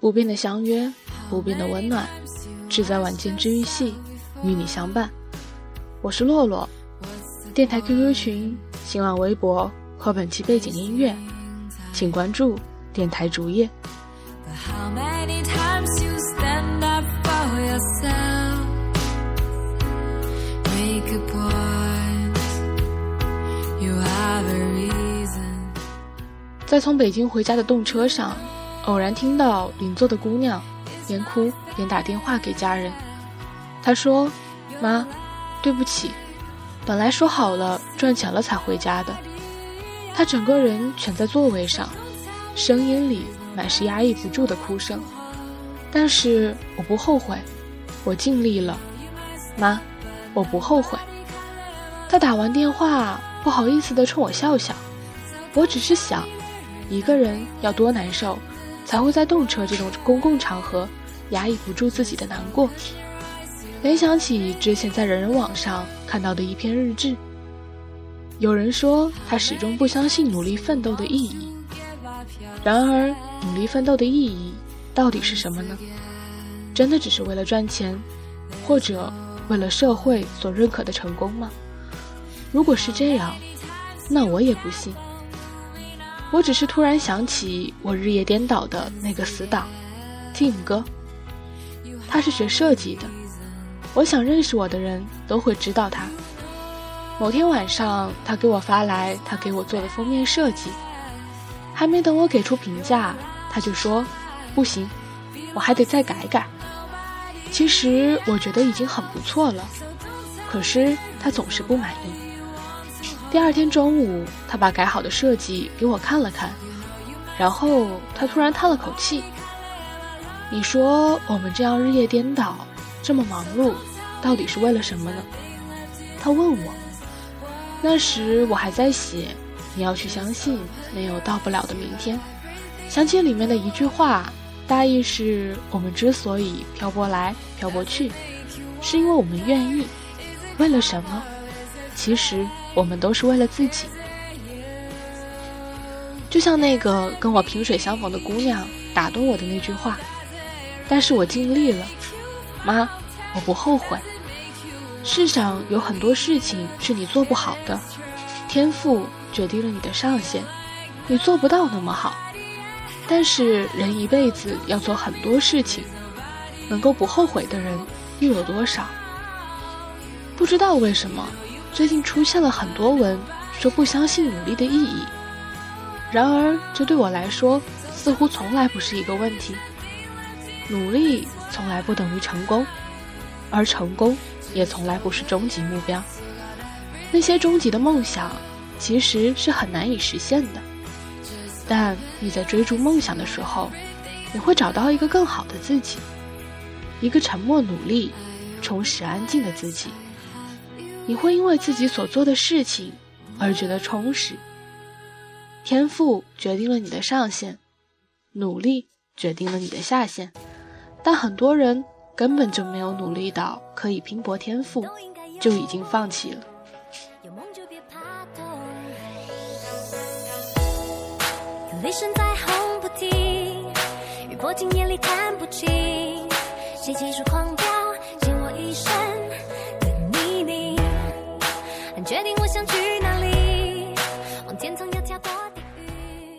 不变的相约，不变的温暖，只在晚间治愈系与你相伴。我是洛洛，电台 QQ 群、新浪微博和本期背景音乐，请关注电台主页。在从北京回家的动车上。偶然听到邻座的姑娘边哭边打电话给家人，她说：“妈，对不起，本来说好了赚钱了才回家的。”她整个人蜷在座位上，声音里满是压抑不住的哭声。但是我不后悔，我尽力了，妈，我不后悔。她打完电话，不好意思地冲我笑笑。我只是想，一个人要多难受。才会在动车这种公共场合压抑不住自己的难过。联想起之前在人人网上看到的一篇日志，有人说他始终不相信努力奋斗的意义。然而，努力奋斗的意义到底是什么呢？真的只是为了赚钱，或者为了社会所认可的成功吗？如果是这样，那我也不信。我只是突然想起我日夜颠倒的那个死党，Tim 哥。他是学设计的，我想认识我的人都会知道他。某天晚上，他给我发来他给我做的封面设计，还没等我给出评价，他就说：“不行，我还得再改改。”其实我觉得已经很不错了，可是他总是不满意。第二天中午，他把改好的设计给我看了看，然后他突然叹了口气：“你说我们这样日夜颠倒，这么忙碌，到底是为了什么呢？”他问我。那时我还在写，你要去相信没有到不了的明天。想起里面的一句话，大意是我们之所以漂泊来漂泊去，是因为我们愿意。为了什么？其实。我们都是为了自己，就像那个跟我萍水相逢的姑娘打动我的那句话。但是我尽力了，妈，我不后悔。世上有很多事情是你做不好的，天赋决定了你的上限，你做不到那么好。但是人一辈子要做很多事情，能够不后悔的人又有多少？不知道为什么。最近出现了很多文，说不相信努力的意义。然而，这对我来说似乎从来不是一个问题。努力从来不等于成功，而成功也从来不是终极目标。那些终极的梦想其实是很难以实现的。但你在追逐梦想的时候，你会找到一个更好的自己，一个沉默、努力、充实、安静的自己。你会因为自己所做的事情而觉得充实。天赋决定了你的上限，努力决定了你的下限。但很多人根本就没有努力到可以拼搏天赋，就已经放弃了。雷声在轰不停，雨泼进眼里看不清，谁继续狂飙，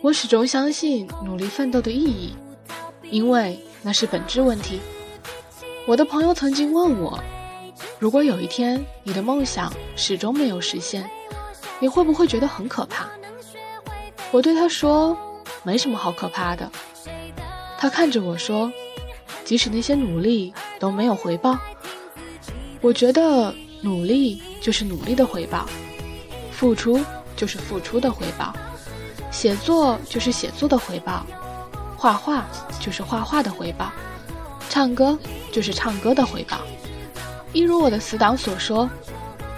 我始终相信努力奋斗的意义，因为那是本质问题。我的朋友曾经问我，如果有一天你的梦想始终没有实现，你会不会觉得很可怕？我对他说，没什么好可怕的。他看着我说，即使那些努力都没有回报，我觉得努力就是努力的回报，付出就是付出的回报。写作就是写作的回报，画画就是画画的回报，唱歌就是唱歌的回报。一如我的死党所说，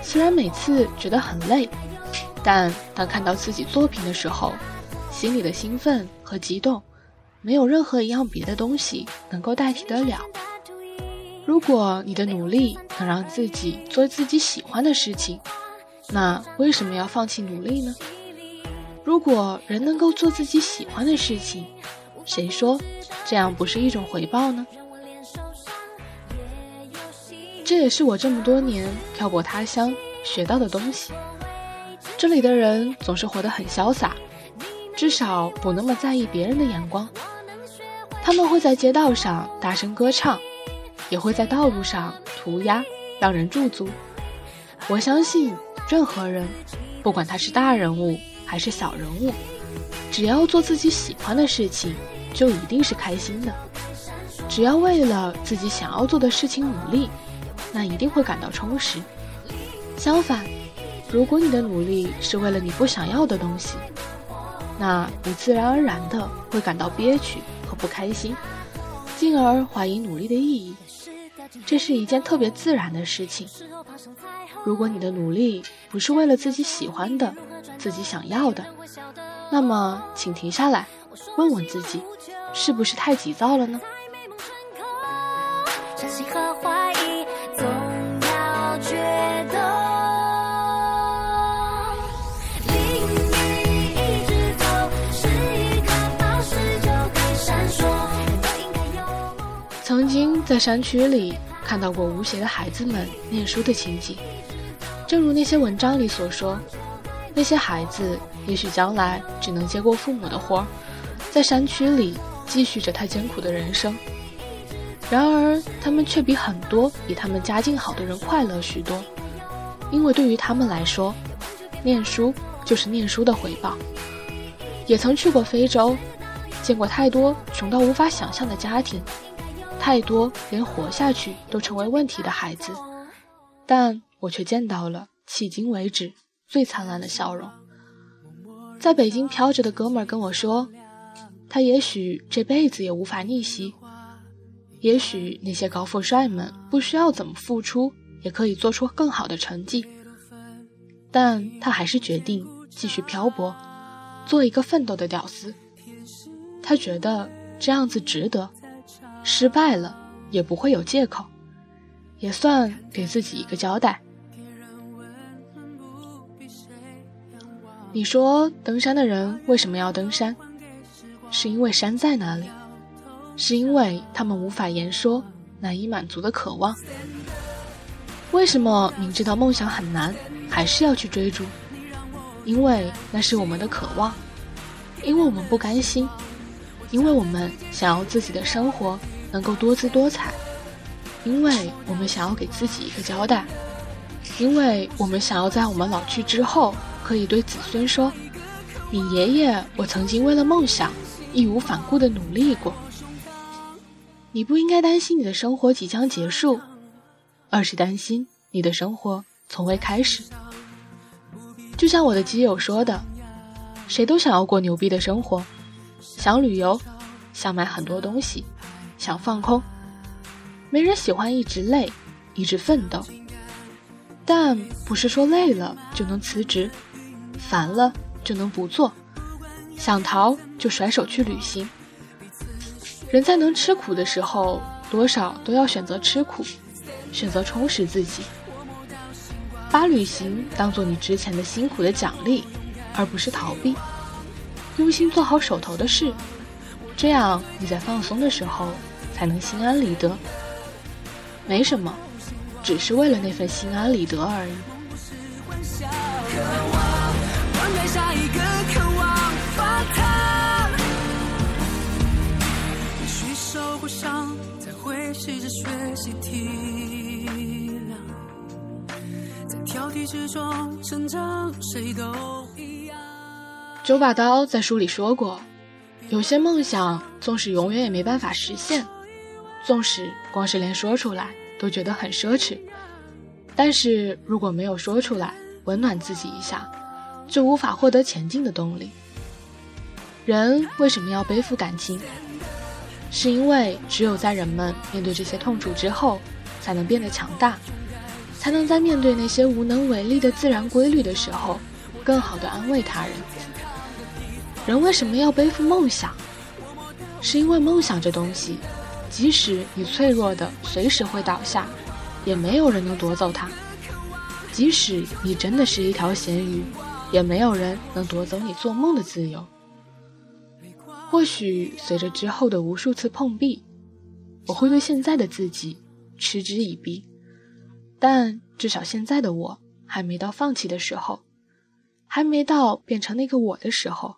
虽然每次觉得很累，但当看到自己作品的时候，心里的兴奋和激动，没有任何一样别的东西能够代替得了。如果你的努力能让自己做自己喜欢的事情，那为什么要放弃努力呢？如果人能够做自己喜欢的事情，谁说这样不是一种回报呢？这也是我这么多年漂泊他乡学到的东西。这里的人总是活得很潇洒，至少不那么在意别人的眼光。他们会在街道上大声歌唱，也会在道路上涂鸦，让人驻足。我相信，任何人，不管他是大人物还是小人物，只要做自己喜欢的事情，就一定是开心的。只要为了自己想要做的事情努力，那一定会感到充实。相反，如果你的努力是为了你不想要的东西，那你自然而然的会感到憋屈和。不开心，进而怀疑努力的意义，这是一件特别自然的事情。如果你的努力不是为了自己喜欢的、自己想要的，那么请停下来，问问自己，是不是太急躁了呢？曾经在山区里看到过无邪的孩子们念书的情景，正如那些文章里所说，那些孩子也许将来只能接过父母的活儿，在山区里继续着他艰苦的人生。然而，他们却比很多比他们家境好的人快乐许多，因为对于他们来说，念书就是念书的回报。也曾去过非洲，见过太多穷到无法想象的家庭。太多连活下去都成为问题的孩子，但我却见到了迄今为止最灿烂的笑容。在北京飘着的哥们儿跟我说，他也许这辈子也无法逆袭，也许那些高富帅们不需要怎么付出也可以做出更好的成绩，但他还是决定继续漂泊，做一个奋斗的屌丝。他觉得这样子值得。失败了也不会有借口，也算给自己一个交代。你说登山的人为什么要登山？是因为山在哪里，是因为他们无法言说、难以满足的渴望。为什么明知道梦想很难，还是要去追逐？因为那是我们的渴望，因为我们不甘心。因为我们想要自己的生活能够多姿多彩，因为我们想要给自己一个交代，因为我们想要在我们老去之后可以对子孙说：“你爷爷，我曾经为了梦想义无反顾地努力过。”你不应该担心你的生活即将结束，而是担心你的生活从未开始。就像我的基友说的：“谁都想要过牛逼的生活。”想旅游，想买很多东西，想放空。没人喜欢一直累，一直奋斗。但不是说累了就能辞职，烦了就能不做，想逃就甩手去旅行。人在能吃苦的时候，多少都要选择吃苦，选择充实自己。把旅行当做你之前的辛苦的奖励，而不是逃避。用心做好手头的事，这样你在放松的时候才能心安理得。没什么，只是为了那份心安理得而已。九把刀在书里说过，有些梦想纵使永远也没办法实现，纵使光是连说出来都觉得很奢侈，但是如果没有说出来温暖自己一下，就无法获得前进的动力。人为什么要背负感情？是因为只有在人们面对这些痛楚之后，才能变得强大，才能在面对那些无能为力的自然规律的时候，更好的安慰他人。人为什么要背负梦想？是因为梦想这东西，即使你脆弱的随时会倒下，也没有人能夺走它；即使你真的是一条咸鱼，也没有人能夺走你做梦的自由。或许随着之后的无数次碰壁，我会对现在的自己嗤之以鼻，但至少现在的我还没到放弃的时候，还没到变成那个我的时候。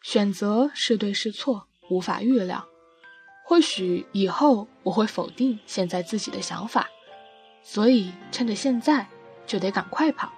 选择是对是错，无法预料。或许以后我会否定现在自己的想法，所以趁着现在就得赶快跑。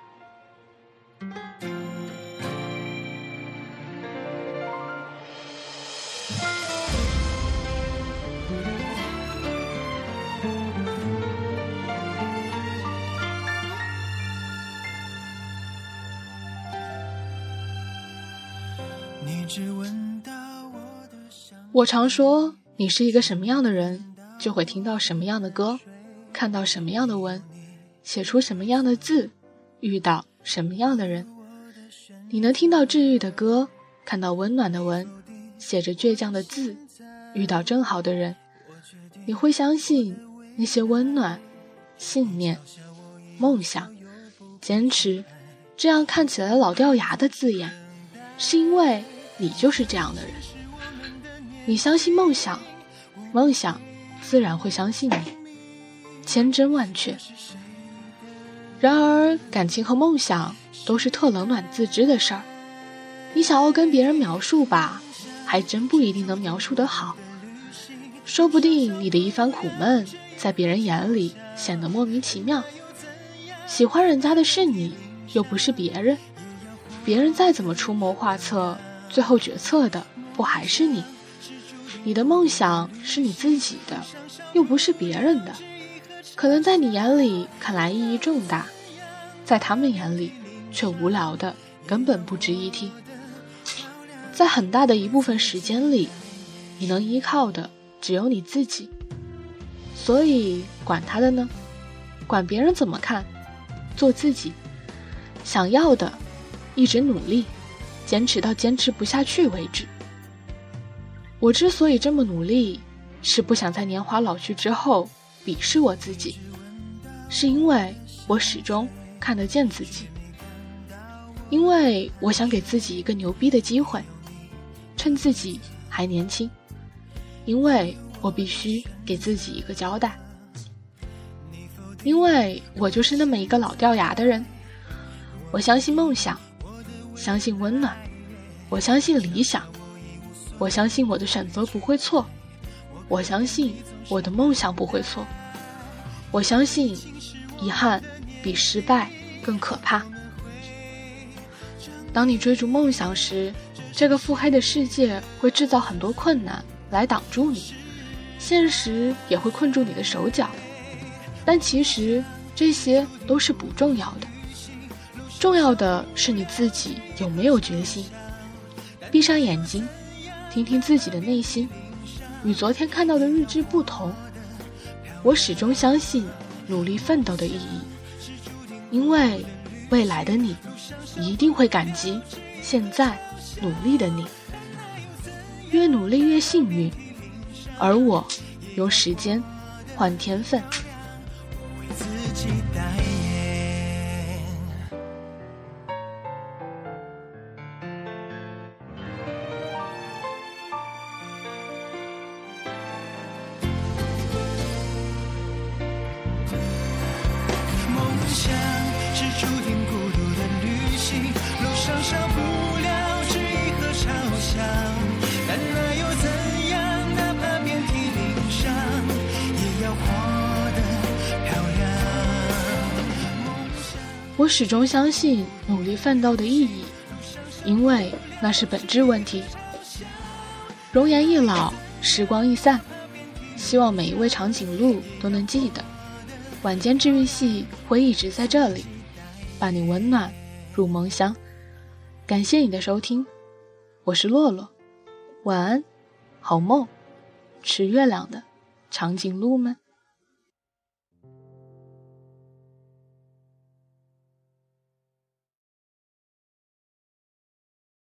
我常说，你是一个什么样的人，就会听到什么样的歌，看到什么样的文，写出什么样的字，遇到什么样的人。你能听到治愈的歌，看到温暖的文，写着倔强的字，遇到正好的人，你会相信那些温暖、信念、梦想、坚持，这样看起来老掉牙的字眼，是因为你就是这样的人。你相信梦想，梦想自然会相信你，千真万确。然而，感情和梦想都是特冷暖自知的事儿。你想要跟别人描述吧，还真不一定能描述得好。说不定你的一番苦闷，在别人眼里显得莫名其妙。喜欢人家的是你，又不是别人。别人再怎么出谋划策，最后决策的不还是你？你的梦想是你自己的，又不是别人的，可能在你眼里看来意义重大，在他们眼里却无聊的根本不值一提。在很大的一部分时间里，你能依靠的只有你自己，所以管他的呢？管别人怎么看？做自己想要的，一直努力，坚持到坚持不下去为止。我之所以这么努力，是不想在年华老去之后鄙视我自己，是因为我始终看得见自己，因为我想给自己一个牛逼的机会，趁自己还年轻，因为我必须给自己一个交代，因为我就是那么一个老掉牙的人，我相信梦想，相信温暖，我相信理想。我相信我的选择不会错，我相信我的梦想不会错，我相信遗憾比失败更可怕。当你追逐梦想时，这个腹黑的世界会制造很多困难来挡住你，现实也会困住你的手脚，但其实这些都是不重要的，重要的是你自己有没有决心。闭上眼睛。听听自己的内心，与昨天看到的日志不同。我始终相信努力奋斗的意义，因为未来的你一定会感激现在努力的你。越努力越幸运，而我用时间换天分。我始终相信努力奋斗的意义，因为那是本质问题。容颜易老，时光易散，希望每一位长颈鹿都能记得，晚间治愈系会一直在这里，伴你温暖入梦乡。感谢你的收听，我是洛洛，晚安，好梦，吃月亮的长颈鹿们。